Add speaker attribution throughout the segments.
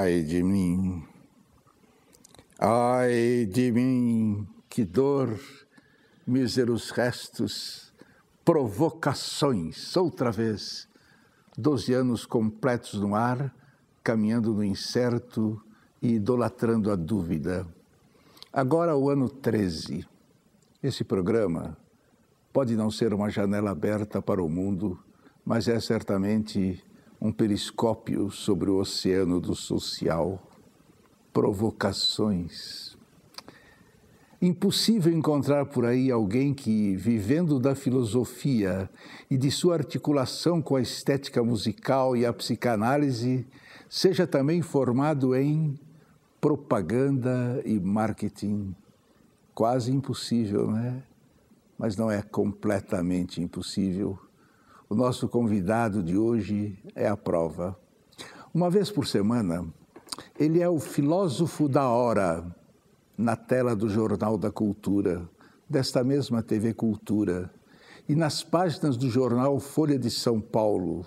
Speaker 1: Ai de mim, ai de mim, que dor, míseros restos, provocações, outra vez, doze anos completos no ar, caminhando no incerto e idolatrando a dúvida. Agora o ano 13. Esse programa pode não ser uma janela aberta para o mundo, mas é certamente um periscópio sobre o oceano do social. Provocações. Impossível encontrar por aí alguém que, vivendo da filosofia e de sua articulação com a estética musical e a psicanálise, seja também formado em propaganda e marketing. Quase impossível, né? Mas não é completamente impossível. O nosso convidado de hoje é a prova. Uma vez por semana, ele é o filósofo da hora na tela do Jornal da Cultura, desta mesma TV Cultura, e nas páginas do jornal Folha de São Paulo.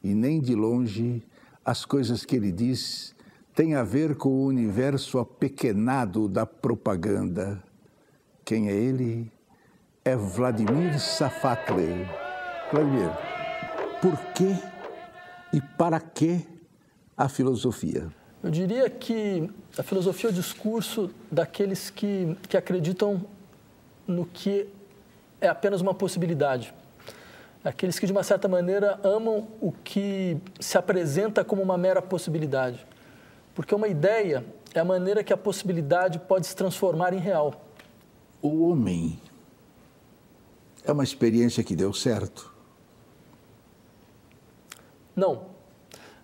Speaker 1: E nem de longe as coisas que ele diz têm a ver com o universo apequenado da propaganda. Quem é ele? É Vladimir Safatli. Vladimir, por que e para que a filosofia?
Speaker 2: Eu diria que a filosofia é o discurso daqueles que, que acreditam no que é apenas uma possibilidade. Aqueles que, de uma certa maneira, amam o que se apresenta como uma mera possibilidade. Porque uma ideia é a maneira que a possibilidade pode se transformar em real.
Speaker 1: O homem é uma experiência que deu certo?
Speaker 2: Não,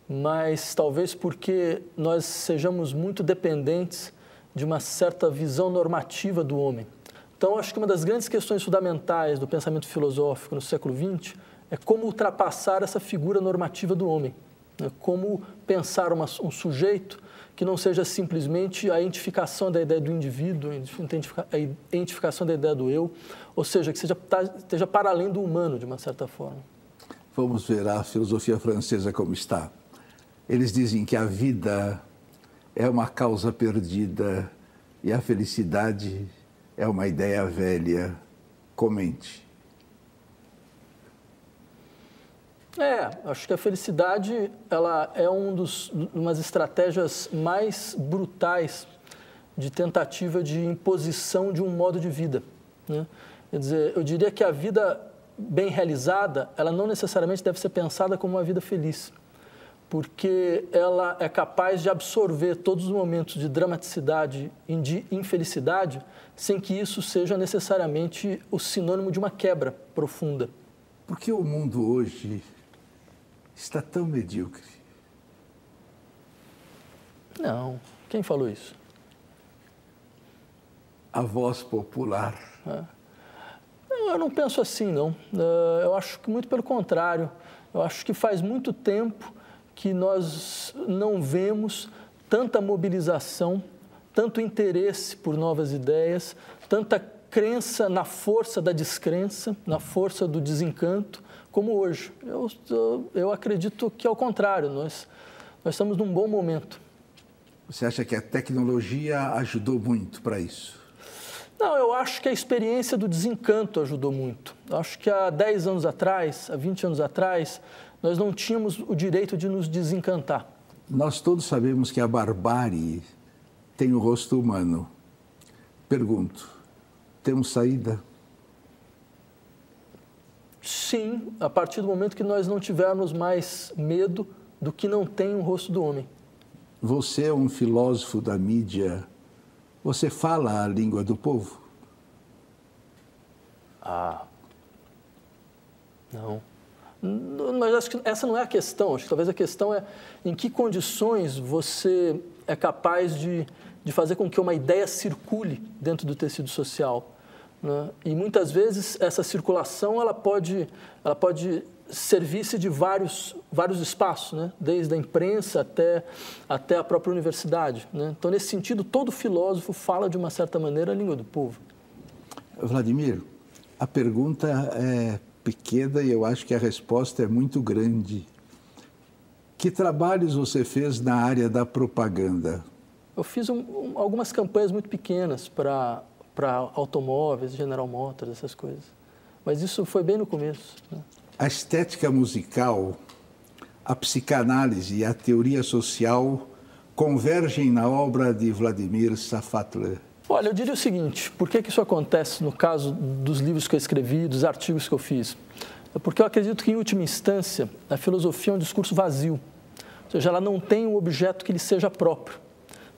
Speaker 2: mas talvez porque nós sejamos muito dependentes de uma certa visão normativa do homem. Então, acho que uma das grandes questões fundamentais do pensamento filosófico no século XX é como ultrapassar essa figura normativa do homem. Né? Como pensar uma, um sujeito que não seja simplesmente a identificação da ideia do indivíduo, a identificação da ideia do eu, ou seja, que seja, tá, esteja para além do humano, de uma certa forma.
Speaker 1: Vamos ver a filosofia francesa como está. Eles dizem que a vida é uma causa perdida e a felicidade é uma ideia velha. Comente.
Speaker 2: É, acho que a felicidade ela é um dos, umas estratégias mais brutais de tentativa de imposição de um modo de vida. Né? Quer dizer, eu diria que a vida bem realizada, ela não necessariamente deve ser pensada como uma vida feliz, porque ela é capaz de absorver todos os momentos de dramaticidade e de infelicidade, sem que isso seja necessariamente o sinônimo de uma quebra profunda.
Speaker 1: Por que o mundo hoje está tão medíocre?
Speaker 2: Não. Quem falou isso?
Speaker 1: A voz popular. É.
Speaker 2: Eu não penso assim, não. Eh, eu acho que muito pelo contrário. Eu acho que faz muito tempo que nós não vemos tanta mobilização, tanto interesse por novas ideias, tanta crença na força da descrença, na força do desencanto, como hoje. Eu, eu, acredito que, ao contrário, nós, nós estamos num bom momento.
Speaker 1: Você acha que a tecnologia ajudou muito para isso?
Speaker 2: Não, eu acho que a experiência do desencanto ajudou muito. Eu acho que há 10 anos atrás, há 20 anos atrás, nós não tínhamos o direito de nos desencantar.
Speaker 1: Nós todos sabemos que a barbárie tem o rosto humano. Pergunto, temos saída?
Speaker 2: Sim, a partir do momento que nós não tivermos mais medo do que não tem o rosto do homem.
Speaker 1: Você é um filósofo da mídia você fala a língua do povo?
Speaker 2: Ah. Não. Mas acho que essa não é a questão. Acho que talvez a questão é em que condições você é capaz de, de fazer com que uma ideia circule dentro do tecido social. Né? E muitas vezes essa circulação ela pode, ela pode servisse de vários, vários espaços, né? desde a imprensa até, até a própria universidade. Né? Então, nesse sentido, todo filósofo fala, de uma certa maneira, a língua do povo.
Speaker 1: Vladimir, a pergunta é pequena e eu acho que a resposta é muito grande. Que trabalhos você fez na área da propaganda?
Speaker 2: Eu fiz um, algumas campanhas muito pequenas para automóveis, General Motors, essas coisas. Mas isso foi bem no começo. Né?
Speaker 1: A estética musical, a psicanálise e a teoria social convergem na obra de Vladimir Safatler.
Speaker 2: Olha, eu diria o seguinte: por que, que isso acontece no caso dos livros que eu escrevi, dos artigos que eu fiz? É porque eu acredito que, em última instância, a filosofia é um discurso vazio. Ou seja, ela não tem um objeto que lhe seja próprio.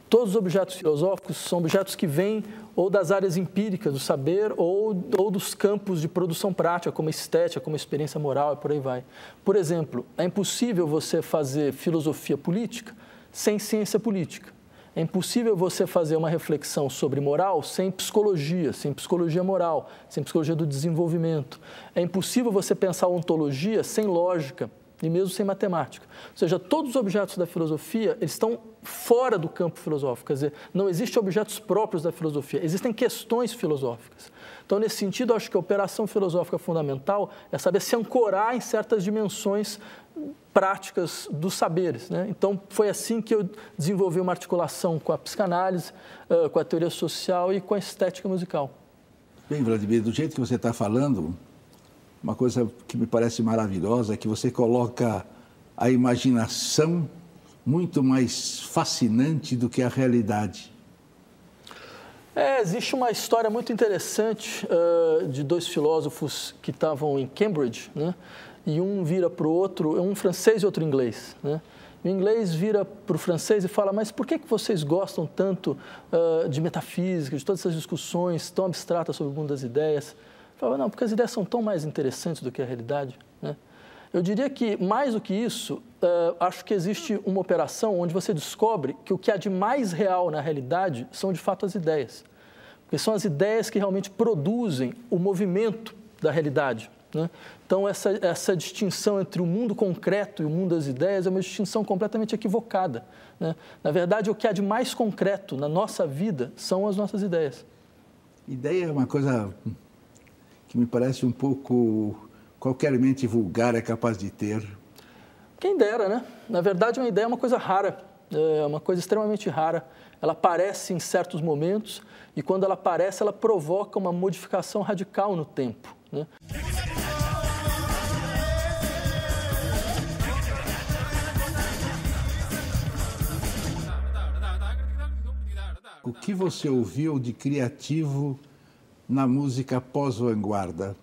Speaker 2: Todos os objetos filosóficos são objetos que vêm ou das áreas empíricas do saber ou, ou dos campos de produção prática, como estética, como experiência moral e por aí vai. Por exemplo, é impossível você fazer filosofia política sem ciência política. É impossível você fazer uma reflexão sobre moral sem psicologia, sem psicologia moral, sem psicologia do desenvolvimento. É impossível você pensar ontologia sem lógica e mesmo sem matemática. Ou seja, todos os objetos da filosofia eles estão fora do campo filosófico, quer dizer, não existem objetos próprios da filosofia, existem questões filosóficas. Então, nesse sentido, acho que a operação filosófica fundamental é saber se ancorar em certas dimensões práticas dos saberes. Né? Então, foi assim que eu desenvolvi uma articulação com a psicanálise, com a teoria social e com a estética musical.
Speaker 1: Bem, Vladimir, do jeito que você está falando, uma coisa que me parece maravilhosa é que você coloca a imaginação muito mais fascinante do que a realidade.
Speaker 2: É, existe uma história muito interessante uh, de dois filósofos que estavam em Cambridge, né? e um vira para o outro, um francês e outro inglês. Né? O inglês vira para o francês e fala: Mas por que, que vocês gostam tanto uh, de metafísica, de todas essas discussões tão abstratas sobre o mundo das ideias? Fala: Não, porque as ideias são tão mais interessantes do que a realidade. Né? Eu diria que, mais do que isso, uh, acho que existe uma operação onde você descobre que o que há de mais real na realidade são, de fato, as ideias. Porque são as ideias que realmente produzem o movimento da realidade. Né? Então, essa, essa distinção entre o mundo concreto e o mundo das ideias é uma distinção completamente equivocada. Né? Na verdade, o que há de mais concreto na nossa vida são as nossas ideias.
Speaker 1: Ideia é uma coisa que me parece um pouco qualquer mente vulgar é capaz de ter.
Speaker 2: Quem dera, né? Na verdade, uma ideia é uma coisa rara, é uma coisa extremamente rara. Ela aparece em certos momentos e, quando ela aparece, ela provoca uma modificação radical no tempo. Né?
Speaker 1: O que você ouviu de criativo na música pós-vanguarda?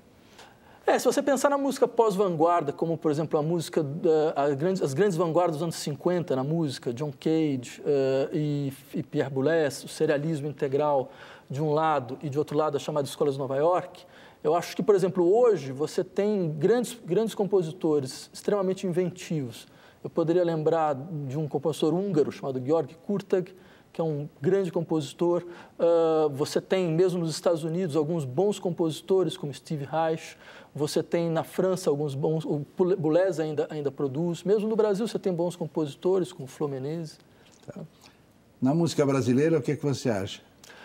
Speaker 2: É, se você pensar na música pós-vanguarda, como, por exemplo, a música, uh, grandes, as grandes vanguardas dos anos 50 na música, John Cage uh, e, e, Pierre Boulez, o serialismo integral de um lado e de outro lado a chamada Escola de Nova York, eu acho que, por exemplo, hoje você tem grandes, grandes compositores extremamente inventivos. Eu poderia lembrar de um compositor húngaro chamado Georg Kurtag, que é um grande compositor. Uh, você tem, mesmo nos Estados Unidos, alguns bons compositores, como Steve Reich. Você tem na França alguns bons, o Boulez ainda, ainda produz. Mesmo no Brasil você tem bons compositores, como Flo Menezes.
Speaker 1: Tá. Na música brasileira, o que, é que você acha?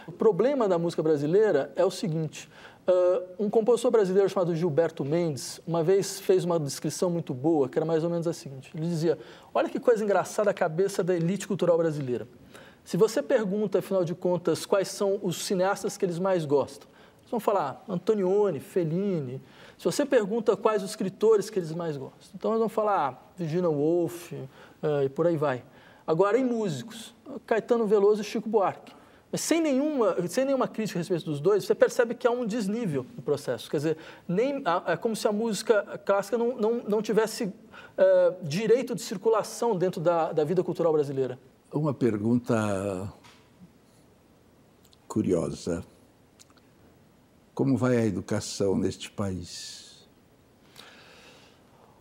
Speaker 2: O problema da música brasileira é o seguinte: uh, um compositor brasileiro chamado Gilberto Mendes, uma vez fez uma descrição muito boa, que era mais ou menos a seguinte: ele dizia, olha que coisa engraçada a cabeça da elite cultural brasileira. Se você pergunta, afinal de contas, quais são os cineastas que eles mais gostam, eles vão falar Antonioni, Fellini, se você pergunta quais os escritores que eles mais gostam, então eles vão falar ah, Virginia Woolf uh, e por aí vai. Agora, em músicos, Caetano Veloso e Chico Buarque. Mas sem nenhuma, sem nenhuma crítica a respeito dos dois, você percebe que há um desnível no processo. Quer dizer, nem, é como se a música clássica não, não, não tivesse uh, direito de circulação dentro da, da vida cultural brasileira.
Speaker 1: Uma pergunta curiosa. Como vai a educação neste país?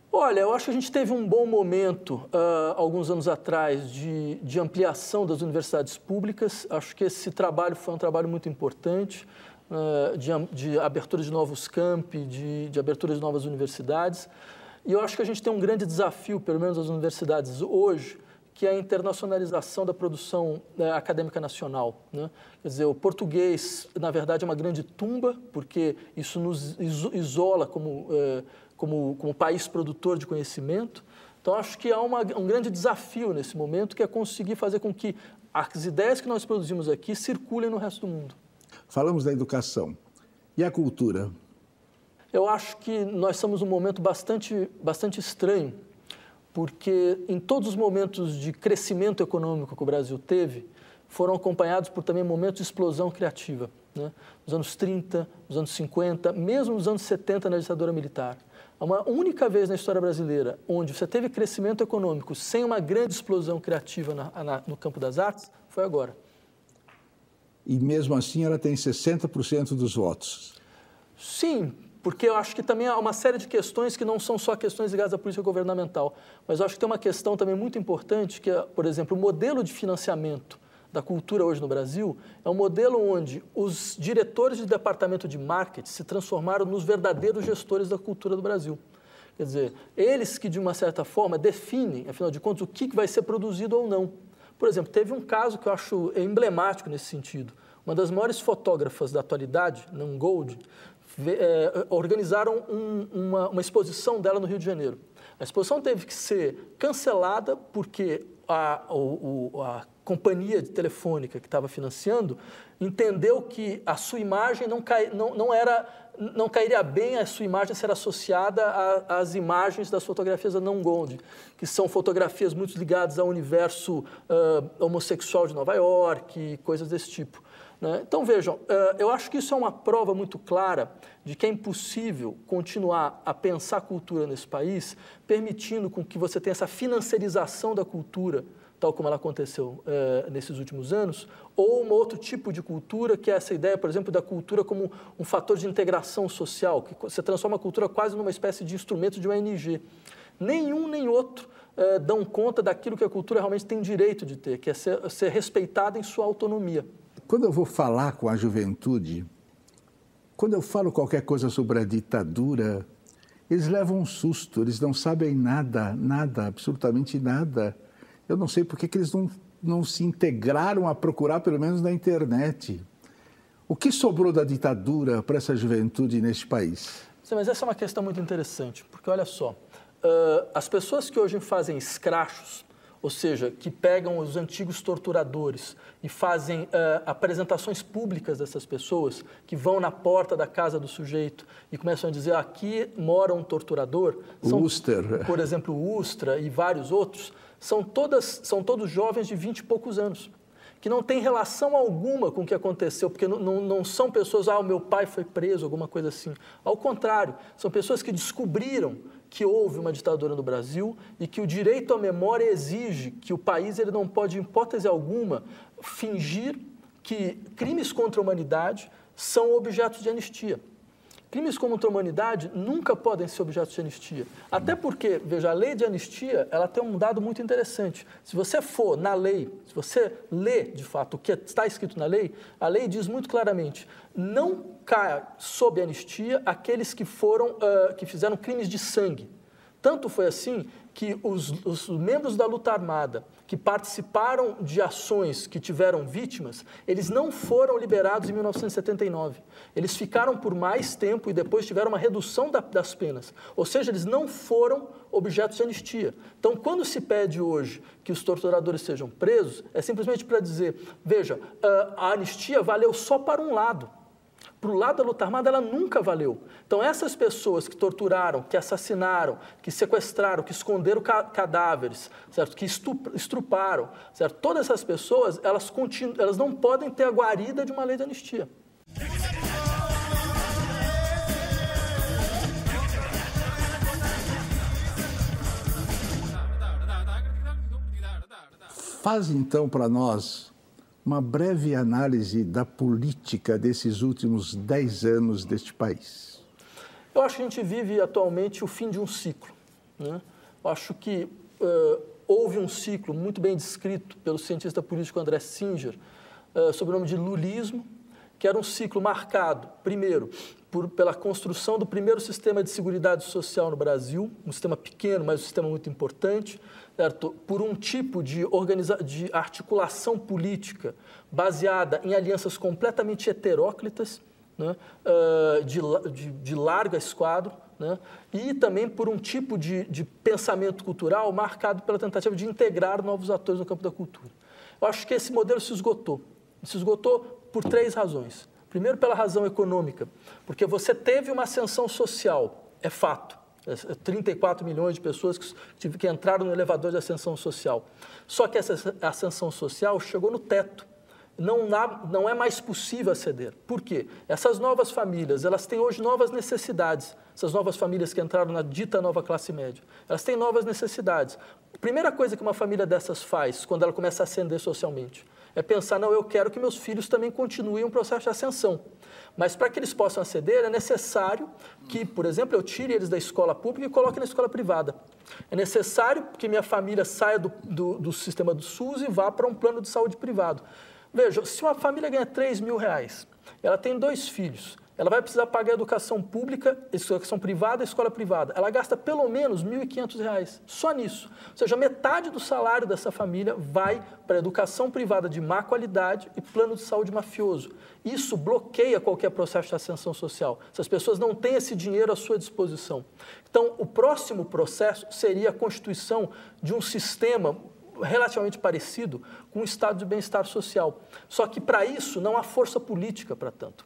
Speaker 2: Olha, eu acho que a gente teve um bom momento, uh, alguns anos atrás, de, de, ampliação das universidades públicas. Acho que esse trabalho foi um trabalho muito importante, uh, de, de, abertura de novos campi, de, de abertura de novas universidades. E eu acho que a gente tem um grande desafio, pelo menos as universidades hoje, que é a internacionalização da produção né, acadêmica nacional. Né? Quer dizer, o português, na verdade, é uma grande tumba, porque isso nos isola como, é, como, como país produtor de conhecimento. Então, acho que há uma, um grande desafio nesse momento, que é conseguir fazer com que as ideias que nós produzimos aqui circulem no resto do mundo.
Speaker 1: Falamos da educação. E a cultura?
Speaker 2: Eu acho que nós estamos num momento bastante, bastante estranho, porque em todos os momentos de crescimento econômico que o Brasil teve, foram acompanhados por também momentos de explosão criativa. Né? Nos anos 30, nos anos 50, mesmo nos anos 70 na ditadura militar. Uma única vez na história brasileira onde você teve crescimento econômico sem uma grande explosão criativa na, na, no campo das artes foi agora.
Speaker 1: E mesmo assim ela tem 60% dos votos.
Speaker 2: Sim, porque eu acho que também há uma série de questões que não são só questões ligadas à política governamental, mas eu acho que tem uma questão também muito importante, que é, por exemplo, o modelo de financiamento da cultura hoje no Brasil é um modelo onde os diretores de departamento de marketing se transformaram nos verdadeiros gestores da cultura do Brasil. Quer dizer, eles que, de uma certa forma, definem, afinal de contas, o que vai ser produzido ou não. Por exemplo, teve um caso que eu acho emblemático nesse sentido. Uma das maiores fotógrafas da atualidade, Nan Gold, é, organizaram um, uma, uma exposição dela no Rio de Janeiro. A exposição teve que ser cancelada porque a, o, a companhia de telefônica que estava financiando entendeu que a sua imagem não, cai, não, não, era, não cairia bem a sua imagem ser associada às imagens das fotografias da Não Gold, que são fotografias muito ligadas ao universo uh, homossexual de Nova York, coisas desse tipo. Né? Então, vejam, uh, eu acho que isso é uma prova muito clara de que é impossível continuar a pensar cultura nesse país, permitindo com que você tenha essa financiarização da cultura tal como ela aconteceu é, nesses últimos anos, ou um outro tipo de cultura, que é essa ideia, por exemplo, da cultura como um fator de integração social, que você transforma a cultura quase numa espécie de instrumento de ONG. Nenhum nem outro é, dão conta daquilo que a cultura realmente tem direito de ter, que é ser, ser respeitada em sua autonomia.
Speaker 1: Quando eu vou falar com a juventude, quando eu falo qualquer coisa sobre a ditadura, eles levam um susto, eles não sabem nada, nada, absolutamente nada. Eu não sei por que, eles não, não se integraram a procurar, pelo menos na internet. O que sobrou da ditadura para essa juventude neste país?
Speaker 2: Sim, mas essa é uma questão muito interessante, porque olha só, uh, as pessoas que hoje fazem escrachos, ou seja, que pegam os antigos torturadores e fazem uh, apresentações públicas dessas pessoas, que vão na porta da casa do sujeito e começam a dizer aqui mora um torturador.
Speaker 1: São, Uster.
Speaker 2: Por exemplo, o Ustra e vários outros são, todas, são todos jovens de vinte e poucos anos, que não têm relação alguma com o que aconteceu, porque não, não, não são pessoas, ah, o meu pai foi preso, alguma coisa assim. Ao contrário, são pessoas que descobriram que houve uma ditadura no Brasil e que o direito à memória exige que o país ele não pode, em hipótese alguma, fingir que crimes contra a humanidade são objetos de anistia. Crimes contra a humanidade nunca podem ser objeto de anistia. Até porque, veja, a lei de anistia, ela tem um dado muito interessante. Se você for na lei, se você lê, de fato, o que está escrito na lei, a lei diz muito claramente, não caia sob anistia aqueles que foram, uh, que fizeram crimes de sangue. Tanto foi assim que os, os, membros da luta armada que participaram de ações que tiveram vítimas, eles não foram liberados em 1979. Eles ficaram por mais tempo e depois tiveram uma redução da, das penas. Ou seja, eles não foram objetos de anistia. Então, quando se pede hoje que os torturadores sejam presos, é simplesmente para dizer: veja, a anistia valeu só para um lado. Para o lado da luta armada, ela nunca valeu. Então, essas pessoas que torturaram, que assassinaram, que sequestraram, que esconderam cadáveres, certo? que estruparam, certo? todas essas pessoas, elas, elas não podem ter a guarida de uma lei de anistia.
Speaker 1: Faz então para nós uma breve análise da política desses últimos dez anos deste país.
Speaker 2: Eu acho que a gente vive atualmente o fim de um ciclo. Né? Eu acho que uh, houve um ciclo muito bem descrito pelo cientista político André Singer, uh, sob o nome de lulismo, que era um ciclo marcado, primeiro, por, pela construção do primeiro sistema de seguridade social no Brasil, um sistema pequeno, mas um sistema muito importante, certo? por um tipo de, organiza de articulação política baseada em alianças completamente heteróclitas, né? uh, de, de, de, larga esquadro, né? e também por um tipo de, de pensamento cultural marcado pela tentativa de integrar novos atores no campo da cultura. Eu acho que esse modelo se esgotou. Se esgotou por três razões. Primeiro, pela razão econômica, porque você teve uma ascensão social, é fato. 34 é, milhões de pessoas que, que entraram no elevador de ascensão social. Só que essa ascensão social chegou no teto não, não é mais possível aceder. Por quê? Essas novas famílias, elas têm hoje novas necessidades. Essas novas famílias que entraram na dita nova classe média, elas têm novas necessidades. A primeira coisa que uma família dessas faz quando ela começa a ascender socialmente é pensar, não, eu quero que meus filhos também continuem um processo de ascensão. Mas para que eles possam aceder, é necessário que, por exemplo, eu tire eles da escola pública e coloque na escola privada. É necessário que minha família saia do, do, do sistema do SUS e vá para um plano de saúde privado. Veja, se uma família ganha 3 mil reais, ela tem dois filhos, ela vai precisar pagar educação pública, educação privada, escola privada. Ela gasta pelo menos R$ 1.500, só nisso. Ou seja, metade do salário dessa família vai para educação privada de má qualidade e plano de saúde mafioso. Isso bloqueia qualquer processo de ascensão social. Essas pessoas não têm esse dinheiro à sua disposição. Então, o próximo processo seria a constituição de um sistema relativamente parecido com o estado de bem-estar social. Só que para isso não há força política para tanto.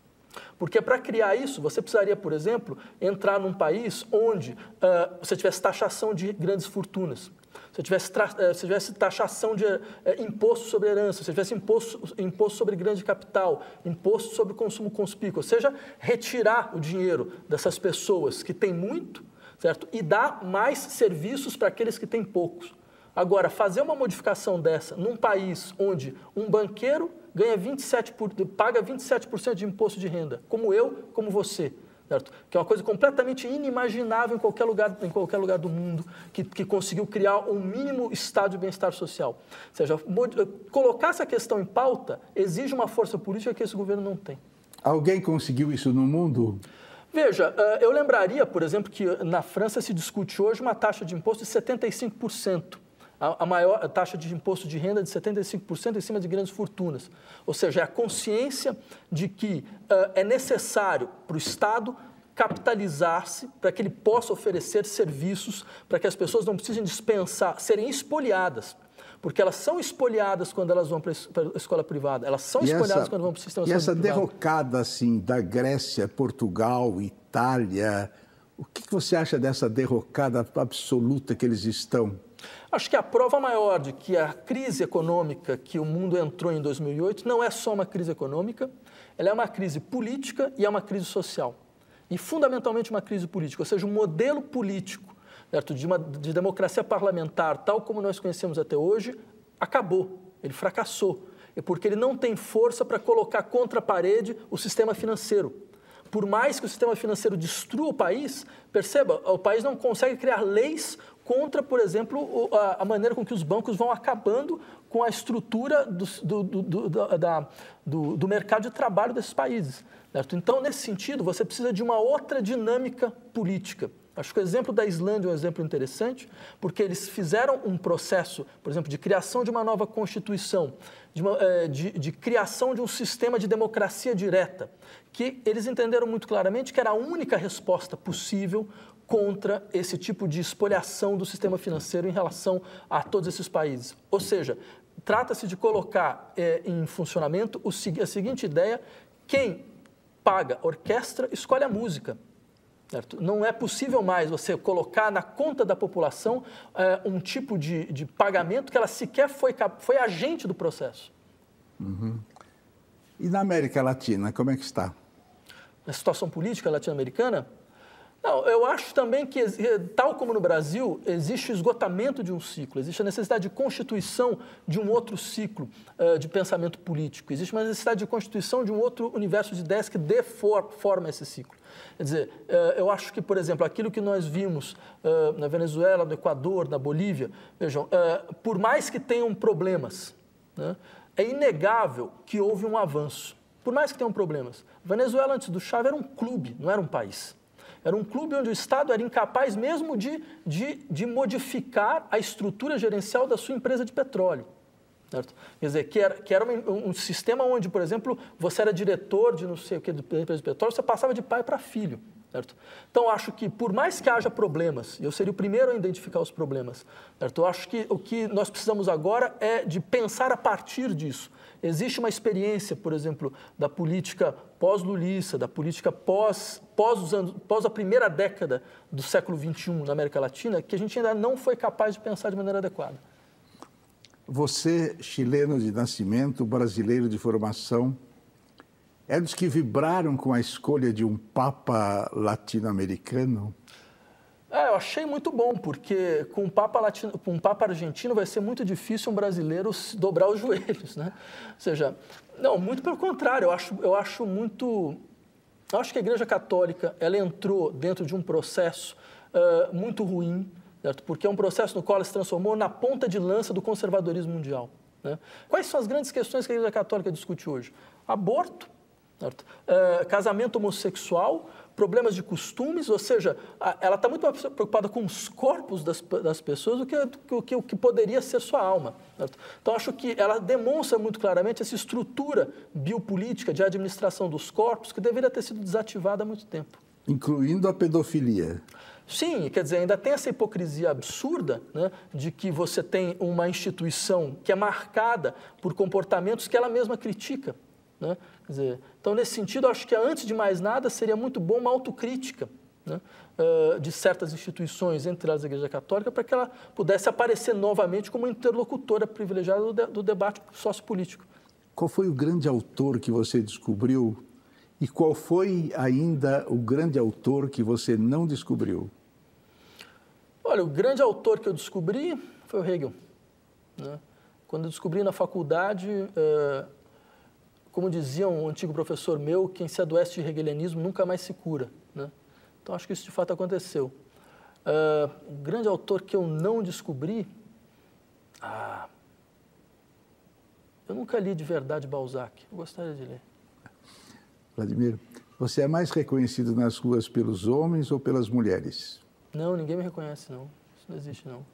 Speaker 2: Porque para criar isso, você precisaria, por exemplo, entrar num país onde uh, você tivesse taxação de grandes fortunas, se tivesse, se tivesse taxação de uh, imposto sobre herança, se tivesse imposto, imposto sobre grande capital, imposto sobre consumo conspícuo, ou seja, retirar o dinheiro dessas pessoas que têm muito, certo? E dar mais serviços para aqueles que têm poucos. Agora, fazer uma modificação dessa num país onde um banqueiro ganha 27 por, paga 27% de imposto de renda, como eu, como você, certo? que é uma coisa completamente inimaginável em qualquer lugar, em qualquer lugar do mundo, que, que conseguiu criar um mínimo estado de bem-estar social. Ou seja, colocar essa questão em pauta exige uma força política que esse governo não tem.
Speaker 1: Alguém conseguiu isso no mundo?
Speaker 2: Veja, eh, eu lembraria, por exemplo, que na França se discute hoje uma taxa de imposto de 75% a, maior a taxa de imposto de renda de 75% em cima de grandes fortunas. Ou seja, é a consciência de que uh, é necessário para o Estado capitalizar-se para que ele possa oferecer serviços, para que as pessoas não precisem dispensar, serem espoliadas. Porque elas são espoliadas quando elas vão para a escola privada, elas são e espoliadas essa, quando vão para o sistema
Speaker 1: E essa derrocada assim, da Grécia, Portugal, Itália, o que você acha dessa derrocada absoluta que eles estão?
Speaker 2: Acho que a prova maior de que a crise econômica que o mundo entrou em 2008 não é só uma crise econômica, ela é uma crise política e é uma crise social. E fundamentalmente uma crise política, ou seja, um modelo político certo? De, uma, de democracia parlamentar, tal como nós conhecemos até hoje, acabou, ele fracassou. É porque ele não tem força para colocar contra a parede o sistema financeiro. Por mais que o sistema financeiro destrua o país, perceba, o país não consegue criar leis contra, por exemplo, a, maneira com que os bancos vão acabando com a estrutura do, do, do, da, do, do mercado de trabalho desses países. Certo? Então, nesse sentido, você precisa de uma outra dinâmica política. Acho que o exemplo da Islândia é um exemplo interessante, porque eles fizeram um processo, por exemplo, de criação de uma nova constituição, de, uma, eh, de, de, criação de um sistema de democracia direta, que eles entenderam muito claramente que era a única resposta possível contra esse tipo de espoliação do sistema financeiro em relação a todos esses países. Ou seja, trata-se de colocar é, em funcionamento o, a seguinte ideia: quem paga orquestra escolhe a música. Certo? Não é possível mais você colocar na conta da população é, um tipo de, de, pagamento que ela sequer foi, foi agente do processo.
Speaker 1: Uhum. E na América Latina, como é que está?
Speaker 2: A situação política latino-americana? Não, eu acho também que, tal como no Brasil, existe o esgotamento de um ciclo, existe a necessidade de constituição de um outro ciclo uh, de pensamento político, existe uma necessidade de constituição de um outro universo de ideias que dê for, forma a esse ciclo. Quer dizer, uh, eu acho que, por exemplo, aquilo que nós vimos uh, na Venezuela, no Equador, na Bolívia, vejam, por mais que tenham problemas, né, é inegável que houve um avanço. Por mais que tenham problemas. Venezuela, antes do Chávez, era um clube, não era um país. Era um clube onde o Estado era incapaz mesmo de, de, de modificar a estrutura gerencial da sua empresa de petróleo. Certo? Quer dizer, que era, que era um, um, sistema onde, por exemplo, você era diretor de não sei o que, da empresa de petróleo, você passava de pai para filho. Certo? Então, acho que por mais que haja problemas, eu seria o primeiro a identificar os problemas, certo? eu acho que o que nós precisamos agora é de pensar a partir disso. Existe uma experiência, por exemplo, da política pós-lulista, da política pós, pós, anos, pós a primeira década do século XXI na América Latina, que a gente ainda não foi capaz de pensar de maneira adequada.
Speaker 1: Você, chileno de nascimento, brasileiro de formação, é dos que vibraram com a escolha de um Papa latino-americano?
Speaker 2: É, eu achei muito bom, porque com um Papa, latino, com um Papa argentino vai ser muito difícil um brasileiro dobrar os joelhos, né? Ou seja, não, muito pelo contrário, eu acho, eu acho muito... Eu acho que a Igreja Católica, ela entrou dentro de um processo uh, muito ruim, certo? porque é um processo no qual ela se transformou na ponta de lança do conservadorismo mundial. Né? Quais são as grandes questões que a Igreja Católica discute hoje? Aborto, Uh, casamento homossexual, problemas de costumes, ou seja, a, ela está muito mais preocupada com os corpos das, das pessoas do que, o que, que poderia ser sua alma. Certo? Então, acho que ela demonstra muito claramente essa estrutura biopolítica de administração dos corpos que deveria ter sido desativada há muito tempo.
Speaker 1: Incluindo a pedofilia.
Speaker 2: Sim, quer dizer, ainda tem essa hipocrisia absurda né, de que você tem uma instituição que é marcada por comportamentos que ela mesma critica. Né? Dizer, então, nesse sentido, acho que antes de mais nada seria muito bom uma autocrítica né, uh, de certas instituições, entre elas a Igreja Católica, para que ela pudesse aparecer novamente como interlocutora privilegiada do, de, do debate sociopolítico.
Speaker 1: Qual foi o grande autor que você descobriu e qual foi ainda o grande autor que você não descobriu?
Speaker 2: Olha, o grande autor que eu descobri foi o Hegel. Né? Quando eu descobri na faculdade, uh, como dizia um antigo professor meu, quem se adoece de hegelianismo nunca mais se cura. Né? Então, acho que isso de fato aconteceu. Uh, um grande autor que eu não descobri. Ah, eu nunca li de verdade Balzac. Eu gostaria de ler.
Speaker 1: Vladimir, você é mais reconhecido nas ruas pelos homens ou pelas mulheres?
Speaker 2: Não, ninguém me reconhece, não. Isso não existe, não.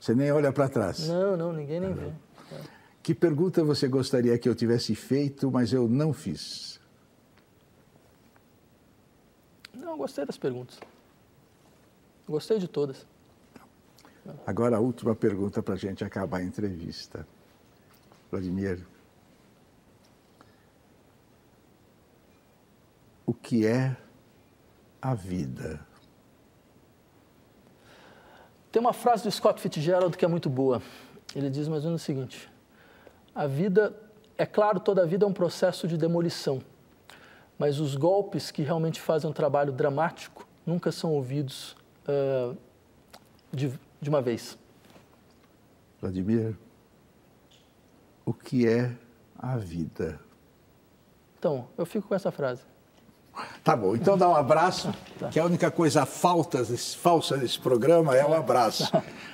Speaker 1: Você nem olha para trás?
Speaker 2: Não, não, ninguém nem vê. É.
Speaker 1: Que pergunta você gostaria que eu tivesse feito, mas eu não fiz?
Speaker 2: Não, gostei das perguntas. Gostei de todas.
Speaker 1: Agora a última pergunta para a gente acabar a entrevista. Vladimir, o que é a vida?
Speaker 2: Tem uma frase do Scott Fitzgerald que é muito boa. Ele diz mais ou menos o seguinte: a vida, é claro, toda a vida é um processo de demolição, mas os golpes que realmente fazem um trabalho dramático nunca são ouvidos uh, de, de uma vez.
Speaker 1: Vladimir, o que é a vida?
Speaker 2: Então, eu fico com essa frase.
Speaker 1: Tá bom, então dá um abraço, que a única coisa falta, falsa desse programa é o um abraço.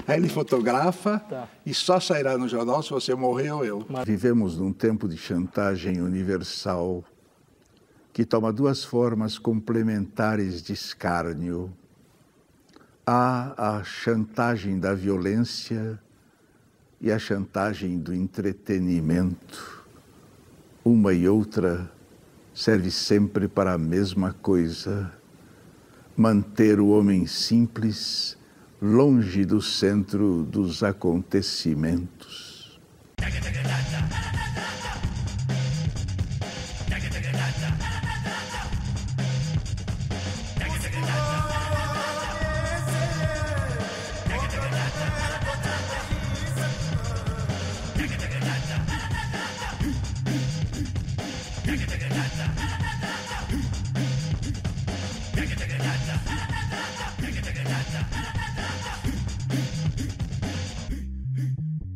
Speaker 1: Aí ele fotografa tá. e só sairá no jornal se você morrer ou eu. Vivemos num tempo de chantagem universal que toma duas formas complementares de escárnio. Há a chantagem da violência e a chantagem do entretenimento. Uma e outra serve sempre para a mesma coisa: manter o homem simples longe do centro dos acontecimentos.